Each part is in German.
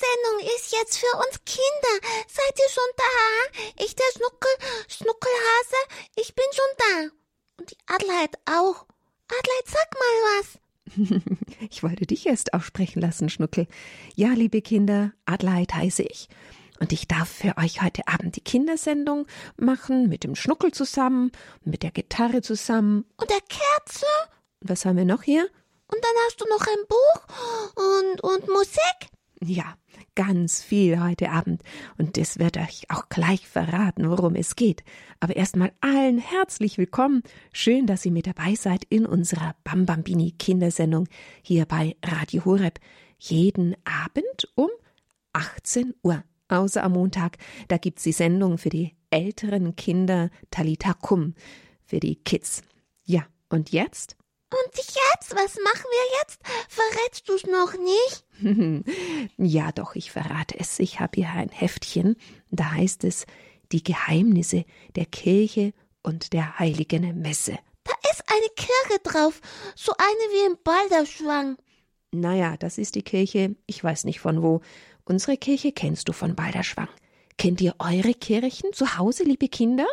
Kindersendung ist jetzt für uns Kinder. Seid ihr schon da? Ich, der Schnuckel, Schnuckelhase, ich bin schon da. Und die Adelheid auch. Adelheid, sag mal was. ich wollte dich erst auch sprechen lassen, Schnuckel. Ja, liebe Kinder, Adelheid heiße ich. Und ich darf für euch heute Abend die Kindersendung machen, mit dem Schnuckel zusammen, mit der Gitarre zusammen. Und der Kerze? Und was haben wir noch hier? Und dann hast du noch ein Buch und, und Musik? Ja, ganz viel heute Abend. Und es wird euch auch gleich verraten, worum es geht. Aber erstmal allen herzlich willkommen. Schön, dass ihr mit dabei seid in unserer Bambambini Kindersendung hier bei Radio Horeb. Jeden Abend um 18 Uhr. Außer am Montag, da gibt's die Sendung für die älteren Kinder Talita Kum, für die Kids. Ja, und jetzt? Und jetzt? Was machen wir jetzt? Verrätst du's noch nicht? ja, doch, ich verrate es. Ich habe hier ein Heftchen, da heißt es Die Geheimnisse der Kirche und der heiligen Messe. Da ist eine Kirche drauf, so eine wie im Balderschwang. Naja, das ist die Kirche, ich weiß nicht von wo. Unsere Kirche kennst du von Balderschwang. Kennt ihr eure Kirchen zu Hause, liebe Kinder?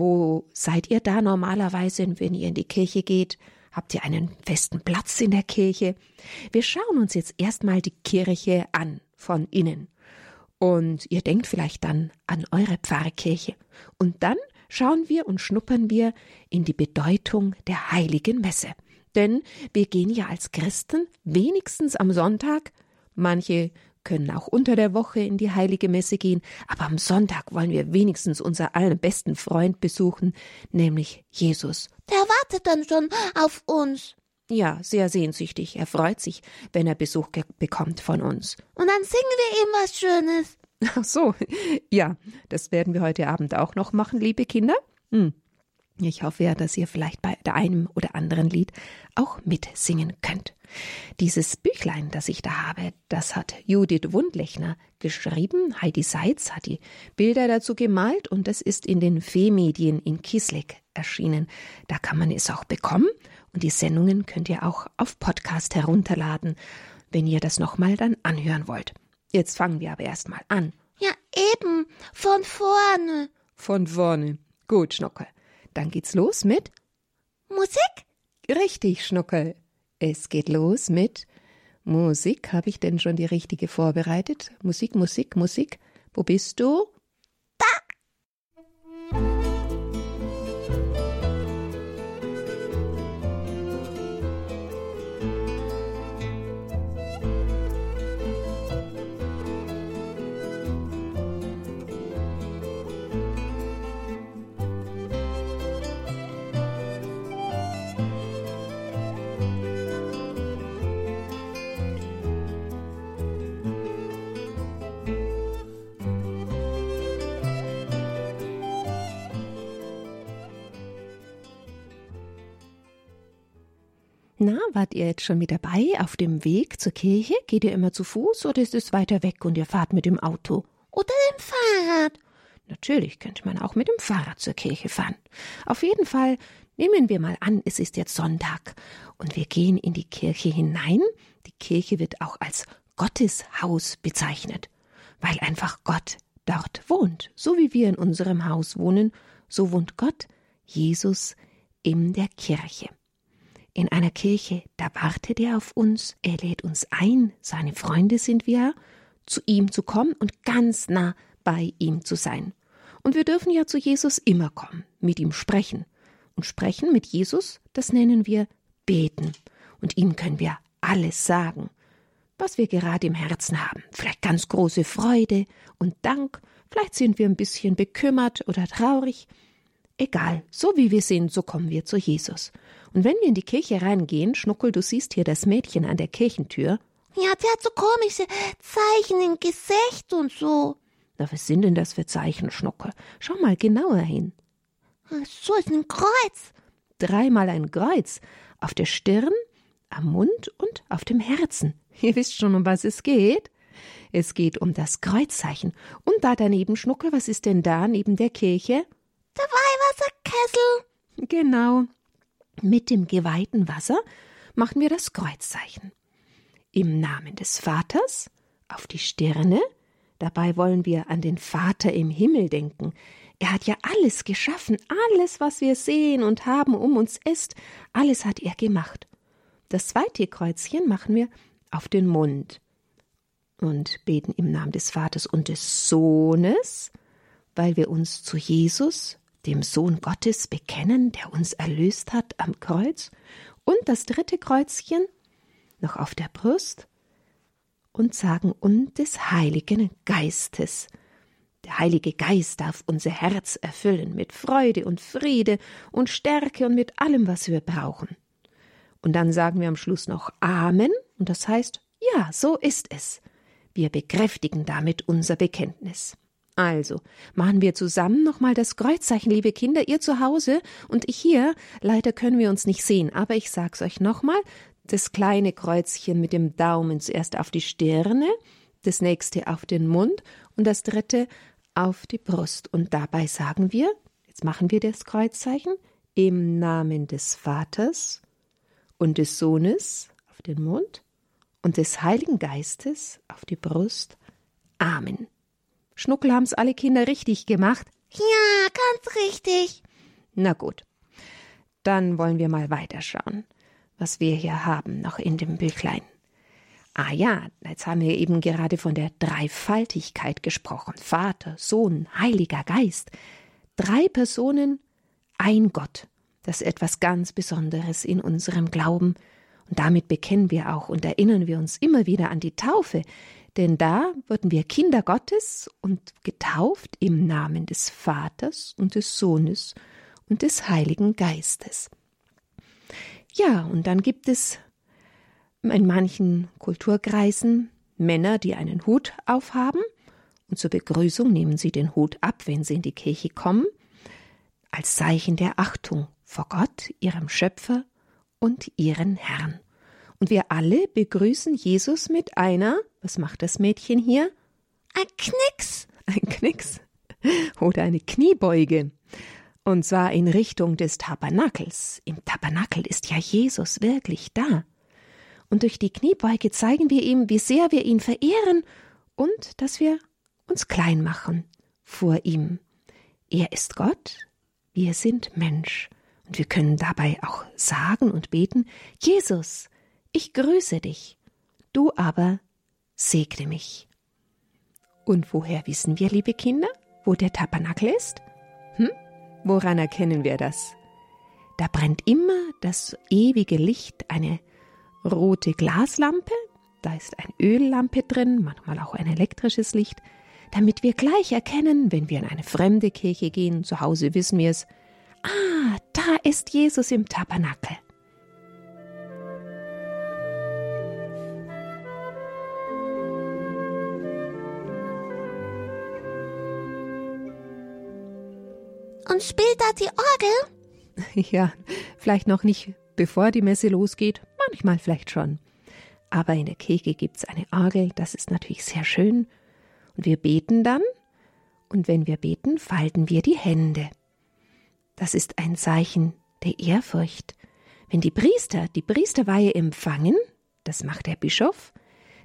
Wo seid ihr da normalerweise, wenn ihr in die Kirche geht? Habt ihr einen festen Platz in der Kirche? Wir schauen uns jetzt erstmal die Kirche an von innen. Und ihr denkt vielleicht dann an eure Pfarrkirche. Und dann schauen wir und schnuppern wir in die Bedeutung der heiligen Messe. Denn wir gehen ja als Christen wenigstens am Sonntag, manche können auch unter der Woche in die heilige Messe gehen, aber am Sonntag wollen wir wenigstens unser allerbesten Freund besuchen, nämlich Jesus. Der wartet dann schon auf uns. Ja, sehr sehnsüchtig. Er freut sich, wenn er Besuch bekommt von uns. Und dann singen wir ihm was Schönes. Ach so, ja, das werden wir heute Abend auch noch machen, liebe Kinder. Hm. Ich hoffe ja, dass ihr vielleicht bei einem oder anderen Lied auch mitsingen könnt. Dieses Büchlein, das ich da habe, das hat Judith Wundlechner geschrieben. Heidi Seitz hat die Bilder dazu gemalt und das ist in den Fee-Medien in Kisleck erschienen. Da kann man es auch bekommen und die Sendungen könnt ihr auch auf Podcast herunterladen, wenn ihr das nochmal dann anhören wollt. Jetzt fangen wir aber erstmal an. Ja, eben, von vorne. Von vorne. Gut, Schnuckel. Dann geht's los mit Musik? Richtig, Schnuckel. Es geht los mit Musik. Habe ich denn schon die richtige vorbereitet? Musik, Musik, Musik. Wo bist du? Na, wart ihr jetzt schon mit dabei auf dem Weg zur Kirche? Geht ihr immer zu Fuß oder ist es weiter weg und ihr fahrt mit dem Auto? Oder dem Fahrrad? Natürlich könnte man auch mit dem Fahrrad zur Kirche fahren. Auf jeden Fall nehmen wir mal an, es ist jetzt Sonntag und wir gehen in die Kirche hinein. Die Kirche wird auch als Gotteshaus bezeichnet, weil einfach Gott dort wohnt. So wie wir in unserem Haus wohnen, so wohnt Gott, Jesus, in der Kirche in einer Kirche, da wartet er auf uns, er lädt uns ein, seine Freunde sind wir, zu ihm zu kommen und ganz nah bei ihm zu sein. Und wir dürfen ja zu Jesus immer kommen, mit ihm sprechen. Und sprechen mit Jesus, das nennen wir beten. Und ihm können wir alles sagen, was wir gerade im Herzen haben. Vielleicht ganz große Freude und Dank, vielleicht sind wir ein bisschen bekümmert oder traurig. Egal, so wie wir sind, so kommen wir zu Jesus. Und wenn wir in die Kirche reingehen, Schnuckel, du siehst hier das Mädchen an der Kirchentür. Ja, die hat so komische Zeichen im Gesicht und so. Na, was sind denn das für Zeichen, Schnuckel? Schau mal genauer hin. So ist ein Kreuz. Dreimal ein Kreuz. Auf der Stirn, am Mund und auf dem Herzen. Ihr wisst schon, um was es geht. Es geht um das Kreuzzeichen. Und da daneben, Schnuckel, was ist denn da neben der Kirche? Der Weihwasserkessel. Genau. Mit dem geweihten Wasser machen wir das Kreuzzeichen. Im Namen des Vaters, auf die Stirne. Dabei wollen wir an den Vater im Himmel denken. Er hat ja alles geschaffen, alles, was wir sehen und haben um uns ist, alles hat er gemacht. Das zweite Kreuzchen machen wir auf den Mund und beten im Namen des Vaters und des Sohnes, weil wir uns zu Jesus, dem Sohn Gottes, bekennen, der uns erlöst hat am Kreuz. Und das dritte Kreuzchen noch auf der Brust und sagen und des Heiligen Geistes. Der Heilige Geist darf unser Herz erfüllen mit Freude und Friede und Stärke und mit allem, was wir brauchen. Und dann sagen wir am Schluss noch Amen, und das heißt, ja, so ist es. Wir bekräftigen damit unser Bekenntnis. Also, machen wir zusammen nochmal das Kreuzzeichen, liebe Kinder, ihr zu Hause und ich hier. Leider können wir uns nicht sehen, aber ich sag's euch nochmal. Das kleine Kreuzchen mit dem Daumen zuerst auf die Stirne, das nächste auf den Mund und das dritte auf die Brust. Und dabei sagen wir, jetzt machen wir das Kreuzzeichen, im Namen des Vaters und des Sohnes auf den Mund und des Heiligen Geistes auf die Brust. Amen. Schnuckel haben's alle Kinder richtig gemacht? Ja, ganz richtig. Na gut. Dann wollen wir mal weiterschauen, was wir hier haben noch in dem Büchlein. Ah ja, jetzt haben wir eben gerade von der Dreifaltigkeit gesprochen. Vater, Sohn, Heiliger Geist. Drei Personen, ein Gott. Das ist etwas ganz Besonderes in unserem Glauben. Und damit bekennen wir auch und erinnern wir uns immer wieder an die Taufe, denn da wurden wir Kinder Gottes und getauft im Namen des Vaters und des Sohnes und des Heiligen Geistes. Ja, und dann gibt es in manchen Kulturkreisen Männer, die einen Hut aufhaben, und zur Begrüßung nehmen sie den Hut ab, wenn sie in die Kirche kommen, als Zeichen der Achtung vor Gott, ihrem Schöpfer und ihren Herrn. Und wir alle begrüßen Jesus mit einer, was macht das Mädchen hier? Ein Knicks. Ein Knicks oder eine Kniebeuge. Und zwar in Richtung des Tabernakels. Im Tabernakel ist ja Jesus wirklich da. Und durch die Kniebeuge zeigen wir ihm, wie sehr wir ihn verehren und dass wir uns klein machen vor ihm. Er ist Gott, wir sind Mensch. Und wir können dabei auch sagen und beten, Jesus, ich grüße dich, du aber segne mich. Und woher wissen wir, liebe Kinder, wo der Tabernakel ist? Hm? Woran erkennen wir das? Da brennt immer das ewige Licht, eine rote Glaslampe, da ist eine Öllampe drin, manchmal auch ein elektrisches Licht, damit wir gleich erkennen, wenn wir in eine fremde Kirche gehen, zu Hause wissen wir es, ah, da ist Jesus im Tabernakel. Und spielt da die Orgel? Ja, vielleicht noch nicht, bevor die Messe losgeht, manchmal vielleicht schon. Aber in der Kirche gibt's eine Orgel, das ist natürlich sehr schön. Und wir beten dann, und wenn wir beten, falten wir die Hände. Das ist ein Zeichen der Ehrfurcht. Wenn die Priester die Priesterweihe empfangen, das macht der Bischof,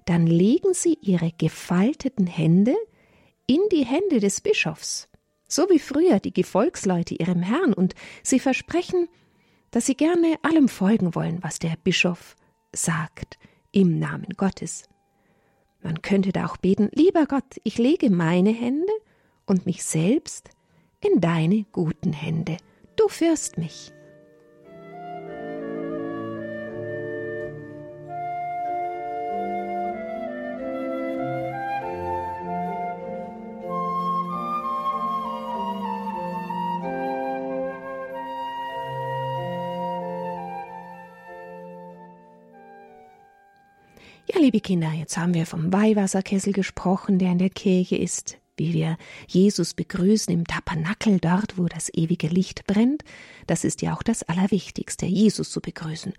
dann legen sie ihre gefalteten Hände in die Hände des Bischofs so wie früher die Gefolgsleute ihrem Herrn, und sie versprechen, dass sie gerne allem folgen wollen, was der Bischof sagt, im Namen Gottes. Man könnte da auch beten, lieber Gott, ich lege meine Hände und mich selbst in deine guten Hände. Du führst mich. Ja, liebe Kinder, jetzt haben wir vom Weihwasserkessel gesprochen, der in der Kirche ist, wie wir Jesus begrüßen im Tabernakel, dort, wo das ewige Licht brennt. Das ist ja auch das Allerwichtigste, Jesus zu begrüßen.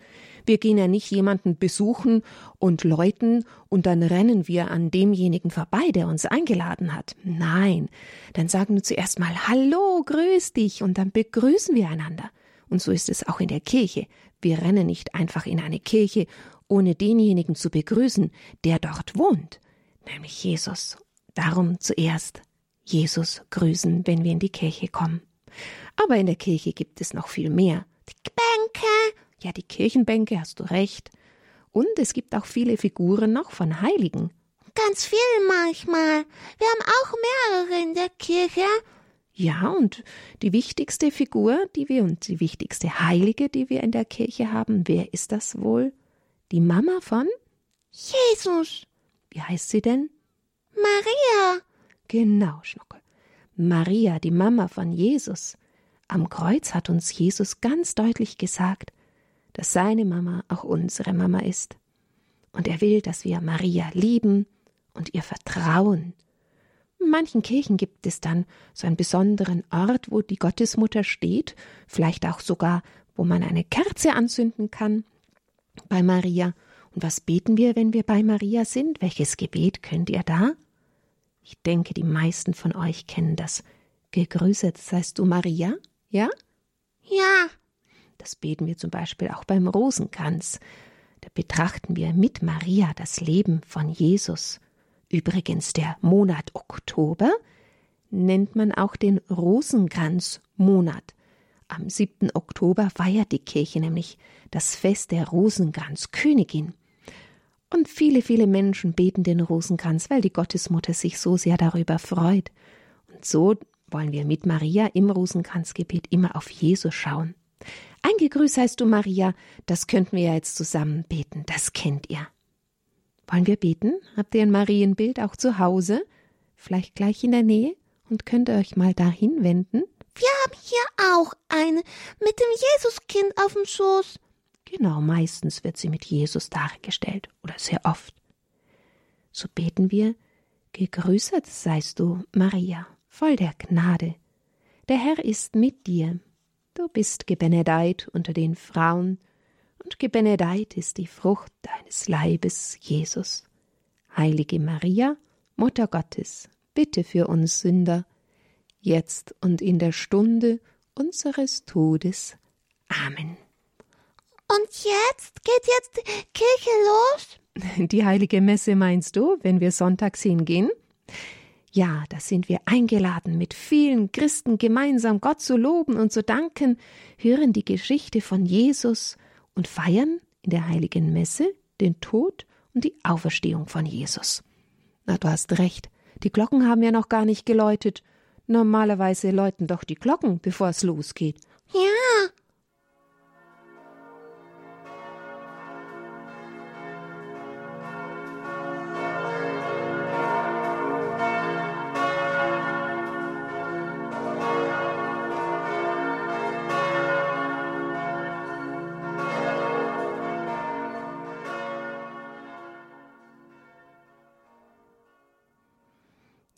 Wir gehen ja nicht jemanden besuchen und läuten und dann rennen wir an demjenigen vorbei, der uns eingeladen hat. Nein, dann sagen wir zuerst mal Hallo, grüß dich und dann begrüßen wir einander. Und so ist es auch in der Kirche. Wir rennen nicht einfach in eine Kirche ohne denjenigen zu begrüßen, der dort wohnt. nämlich Jesus. Darum zuerst Jesus grüßen, wenn wir in die Kirche kommen. Aber in der Kirche gibt es noch viel mehr. Die Bänke. Ja, die Kirchenbänke, hast du recht. Und es gibt auch viele Figuren noch von Heiligen. Ganz viele manchmal. Wir haben auch mehrere in der Kirche. Ja, und die wichtigste Figur, die wir und die wichtigste Heilige, die wir in der Kirche haben, wer ist das wohl? Die Mama von Jesus. Wie heißt sie denn? Maria. Genau, Schnuckel. Maria, die Mama von Jesus. Am Kreuz hat uns Jesus ganz deutlich gesagt, dass seine Mama auch unsere Mama ist. Und er will, dass wir Maria lieben und ihr vertrauen. In manchen Kirchen gibt es dann so einen besonderen Ort, wo die Gottesmutter steht, vielleicht auch sogar, wo man eine Kerze anzünden kann bei Maria. Und was beten wir, wenn wir bei Maria sind? Welches Gebet könnt ihr da? Ich denke, die meisten von euch kennen das. Gegrüßet seist du Maria, ja? Ja. Das beten wir zum Beispiel auch beim Rosenkranz. Da betrachten wir mit Maria das Leben von Jesus. Übrigens der Monat Oktober nennt man auch den Rosenkranzmonat. Am 7. Oktober feiert die Kirche nämlich das Fest der Rosenkranzkönigin. Und viele, viele Menschen beten den Rosenkranz, weil die Gottesmutter sich so sehr darüber freut. Und so wollen wir mit Maria im Rosenkranzgebet immer auf Jesus schauen. Eingegrüßt heißt du, Maria, das könnten wir ja jetzt zusammen beten, das kennt ihr. Wollen wir beten? Habt ihr ein Marienbild auch zu Hause? Vielleicht gleich in der Nähe? Und könnt ihr euch mal dahin wenden? Wir haben hier auch eine mit dem Jesuskind auf dem Schoß. Genau, meistens wird sie mit Jesus dargestellt oder sehr oft. So beten wir, Gegrüßet seist du, Maria, voll der Gnade. Der Herr ist mit dir. Du bist gebenedeit unter den Frauen, und gebenedeit ist die Frucht deines Leibes, Jesus. Heilige Maria, Mutter Gottes, bitte für uns Sünder, jetzt und in der Stunde unseres Todes. Amen. Und jetzt geht jetzt die Kirche los? Die heilige Messe meinst du, wenn wir sonntags hingehen? Ja, da sind wir eingeladen, mit vielen Christen gemeinsam Gott zu loben und zu danken, hören die Geschichte von Jesus und feiern in der heiligen Messe den Tod und die Auferstehung von Jesus. Na, du hast recht, die Glocken haben ja noch gar nicht geläutet. Normalerweise läuten doch die Glocken, bevor es losgeht. Ja,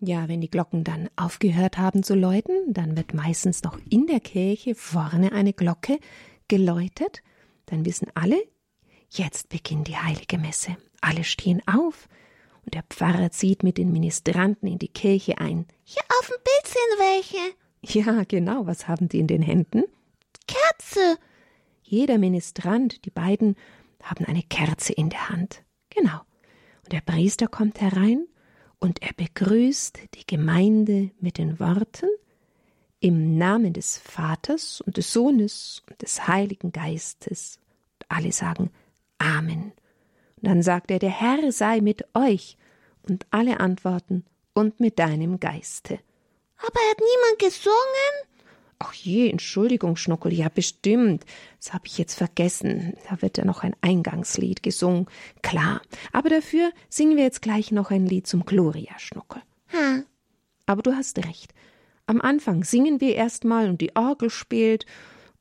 Ja, wenn die Glocken dann aufgehört haben zu läuten, dann wird meistens noch in der Kirche vorne eine Glocke geläutet. Dann wissen alle, jetzt beginnt die heilige Messe. Alle stehen auf und der Pfarrer zieht mit den Ministranten in die Kirche ein. hier auf dem Bild sind welche. Ja, genau, was haben die in den Händen? Kerze. Jeder Ministrant, die beiden, haben eine Kerze in der Hand. Genau. Und der Priester kommt herein und er begrüßt die Gemeinde mit den Worten im Namen des Vaters und des Sohnes und des Heiligen Geistes. Und alle sagen Amen. Und dann sagt er, der Herr sei mit euch. Und alle antworten, und mit deinem Geiste. Aber hat niemand gesungen? Ach je, Entschuldigung, Schnuckel, ja bestimmt. Das habe ich jetzt vergessen. Da wird ja noch ein Eingangslied gesungen. Klar. Aber dafür singen wir jetzt gleich noch ein Lied zum Gloria, Schnuckel. Hm. Aber du hast recht. Am Anfang singen wir erstmal und die Orgel spielt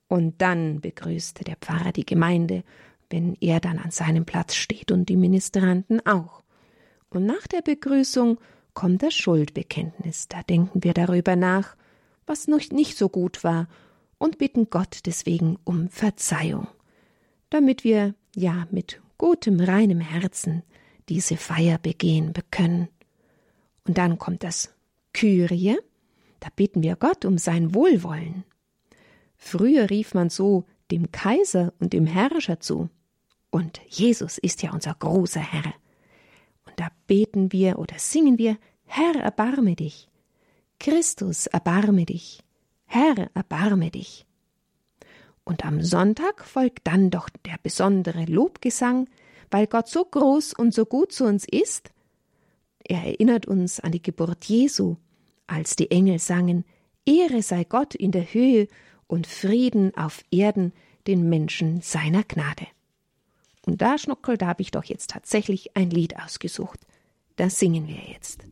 und dann begrüßt der Pfarrer die Gemeinde, wenn er dann an seinem Platz steht und die Ministranten auch. Und nach der Begrüßung kommt das Schuldbekenntnis. Da denken wir darüber nach, was noch nicht so gut war, und bitten Gott deswegen um Verzeihung, damit wir ja mit gutem, reinem Herzen diese Feier begehen können. Und dann kommt das Kyrie, da bitten wir Gott um sein Wohlwollen. Früher rief man so dem Kaiser und dem Herrscher zu. Und Jesus ist ja unser großer Herr. Und da beten wir oder singen wir, Herr, erbarme dich. Christus, erbarme dich. Herr, erbarme dich. Und am Sonntag folgt dann doch der besondere Lobgesang, weil Gott so groß und so gut zu uns ist. Er erinnert uns an die Geburt Jesu, als die Engel sangen, Ehre sei Gott in der Höhe und Frieden auf Erden den Menschen seiner Gnade. Und da, Schnuckel, da habe ich doch jetzt tatsächlich ein Lied ausgesucht. Das singen wir jetzt.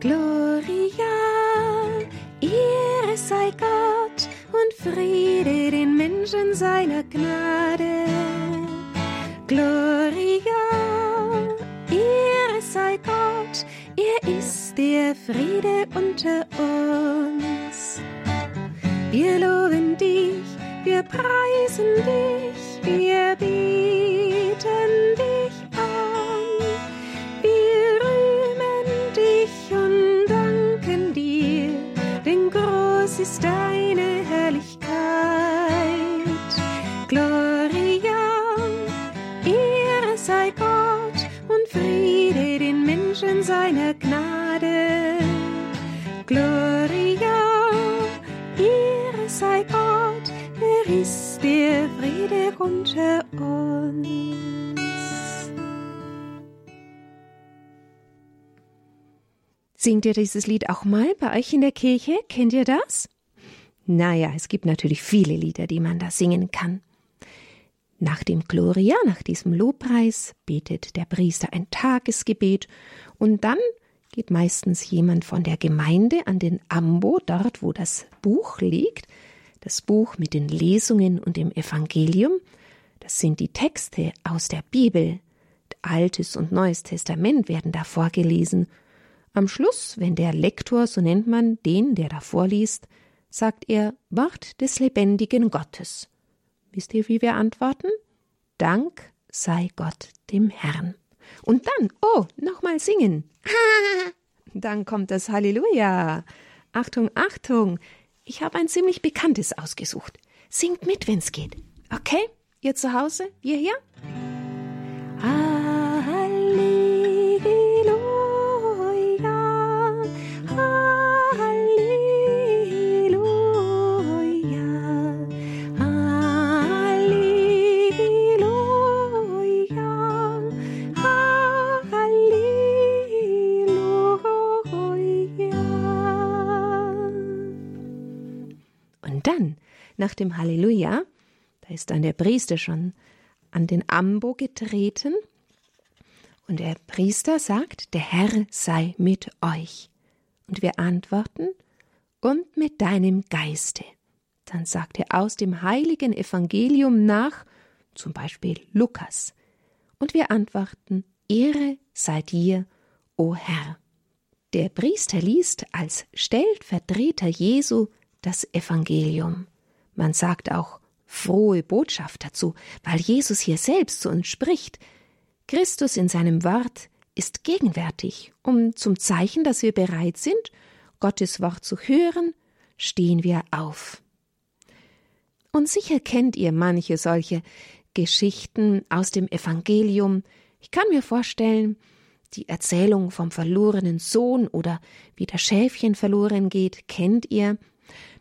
Gloria, Ehre sei Gott und Friede den Menschen seiner Gnade. Gloria, Ehre sei Gott, er ist der Friede unter uns. Wir loben dich, wir preisen dich, wir beten dich an. Wir rühmen dich und danken dir, denn groß ist deine unter uns. Singt ihr dieses Lied auch mal bei euch in der Kirche? Kennt ihr das? Naja, es gibt natürlich viele Lieder, die man da singen kann. Nach dem Gloria, nach diesem Lobpreis, betet der Priester ein Tagesgebet und dann geht meistens jemand von der Gemeinde an den Ambo, dort wo das Buch liegt, das Buch mit den Lesungen und dem Evangelium. Das sind die Texte aus der Bibel. Altes und Neues Testament werden da vorgelesen. Am Schluss, wenn der Lektor, so nennt man den, der da vorliest, sagt er Wort des lebendigen Gottes. Wisst ihr, wie wir antworten? Dank sei Gott dem Herrn. Und dann, oh, nochmal singen. Dann kommt das Halleluja. Achtung, Achtung. Ich habe ein ziemlich bekanntes ausgesucht. Singt mit, wenn's geht. Okay? Ihr zu Hause? Wir hier? Nach dem Halleluja, da ist dann der Priester schon an den Ambo getreten und der Priester sagt, der Herr sei mit euch. Und wir antworten, und mit deinem Geiste. Dann sagt er aus dem heiligen Evangelium nach, zum Beispiel Lukas. Und wir antworten, Ehre sei dir, o Herr. Der Priester liest als Stellvertreter Jesu das Evangelium. Man sagt auch frohe Botschaft dazu, weil Jesus hier selbst zu uns spricht. Christus in seinem Wort ist gegenwärtig, um zum Zeichen, dass wir bereit sind, Gottes Wort zu hören, stehen wir auf. Und sicher kennt ihr manche solche Geschichten aus dem Evangelium. Ich kann mir vorstellen, die Erzählung vom verlorenen Sohn oder wie das Schäfchen verloren geht, kennt ihr.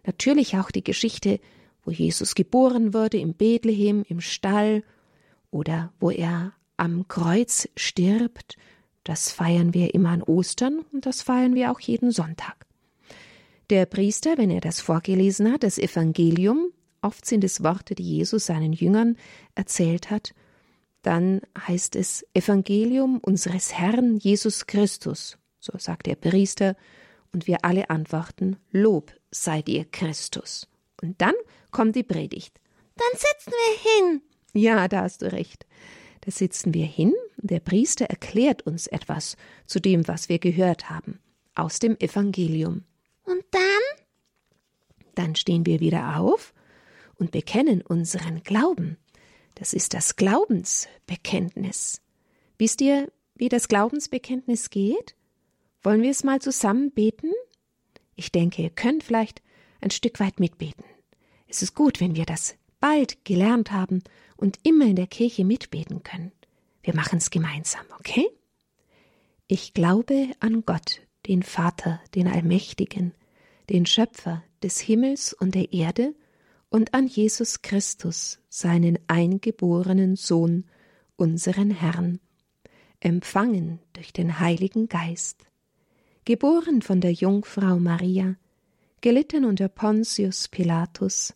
Natürlich auch die Geschichte, wo Jesus geboren wurde im Bethlehem, im Stall oder wo er am Kreuz stirbt. Das feiern wir immer an Ostern und das feiern wir auch jeden Sonntag. Der Priester, wenn er das vorgelesen hat, das Evangelium, oft sind es Worte, die Jesus seinen Jüngern erzählt hat, dann heißt es Evangelium unseres Herrn Jesus Christus, so sagt der Priester, und wir alle antworten Lob sei dir Christus. Und dann kommt die Predigt. Dann sitzen wir hin. Ja, da hast du recht. Da sitzen wir hin, und der Priester erklärt uns etwas zu dem, was wir gehört haben, aus dem Evangelium. Und dann? Dann stehen wir wieder auf und bekennen unseren Glauben. Das ist das Glaubensbekenntnis. Wisst ihr, wie das Glaubensbekenntnis geht? Wollen wir es mal zusammen beten? Ich denke, ihr könnt vielleicht ein Stück weit mitbeten. Es ist gut, wenn wir das bald gelernt haben und immer in der Kirche mitbeten können. Wir machen es gemeinsam, okay? Ich glaube an Gott, den Vater, den Allmächtigen, den Schöpfer des Himmels und der Erde, und an Jesus Christus, seinen eingeborenen Sohn, unseren Herrn, empfangen durch den Heiligen Geist, geboren von der Jungfrau Maria, gelitten unter Pontius Pilatus,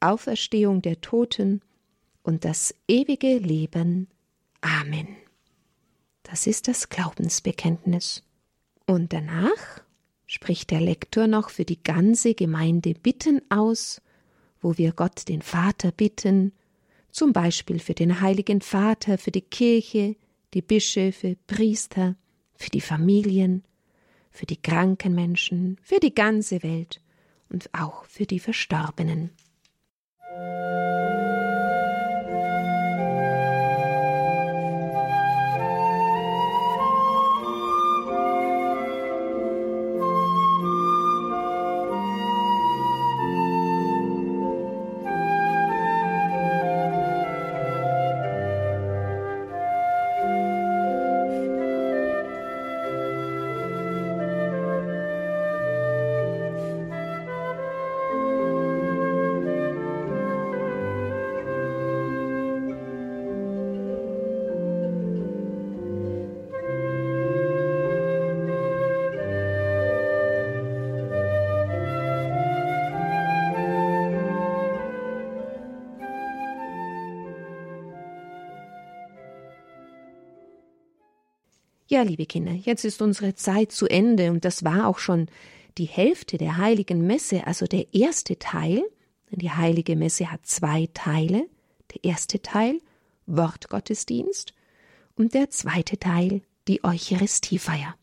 Auferstehung der Toten und das ewige Leben. Amen. Das ist das Glaubensbekenntnis. Und danach spricht der Lektor noch für die ganze Gemeinde Bitten aus, wo wir Gott den Vater bitten, zum Beispiel für den Heiligen Vater, für die Kirche, die Bischöfe, Priester, für die Familien, für die kranken Menschen, für die ganze Welt und auch für die Verstorbenen. Música Ja, liebe Kinder, jetzt ist unsere Zeit zu Ende und das war auch schon die Hälfte der heiligen Messe, also der erste Teil. Die heilige Messe hat zwei Teile. Der erste Teil Wortgottesdienst und der zweite Teil die Eucharistiefeier.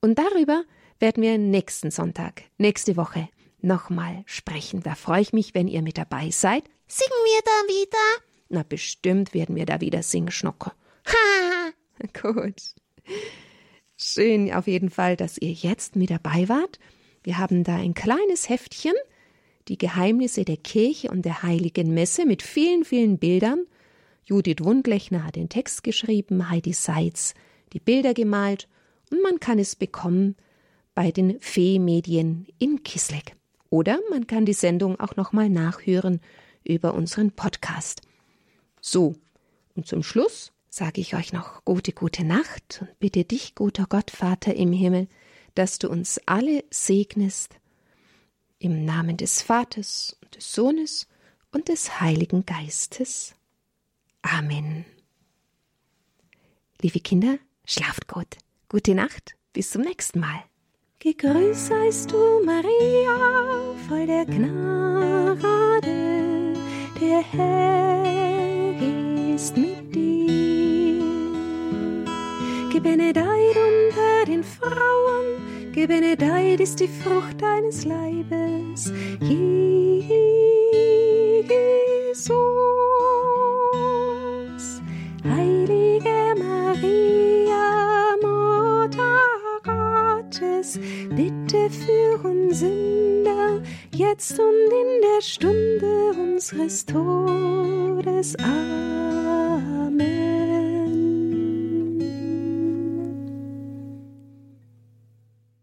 Und darüber werden wir nächsten Sonntag, nächste Woche nochmal sprechen. Da freue ich mich, wenn ihr mit dabei seid. Singen wir da wieder? Na, bestimmt werden wir da wieder singen, Schnocker. Ha! Gut. Schön auf jeden Fall, dass ihr jetzt mit dabei wart. Wir haben da ein kleines Heftchen, die Geheimnisse der Kirche und der heiligen Messe mit vielen, vielen Bildern. Judith Wundlechner hat den Text geschrieben, Heidi Seitz die Bilder gemalt und man kann es bekommen bei den Fee-Medien in Kisleck. Oder man kann die Sendung auch nochmal nachhören über unseren Podcast. So, und zum Schluss sage ich euch noch gute, gute Nacht und bitte dich, guter Gott, Vater im Himmel, dass du uns alle segnest, im Namen des Vaters und des Sohnes und des Heiligen Geistes. Amen. Liebe Kinder, schlaft gut. Gute Nacht, bis zum nächsten Mal. Gegrüßt seist du, Maria, voll der Gnade, der Herr ist mit Gebenedeit unter den Frauen, gebenedeit ist die Frucht deines Leibes, Jesus. Heilige Maria, Mutter Gottes, bitte für uns Sünder, jetzt und in der Stunde unseres Todes. Amen.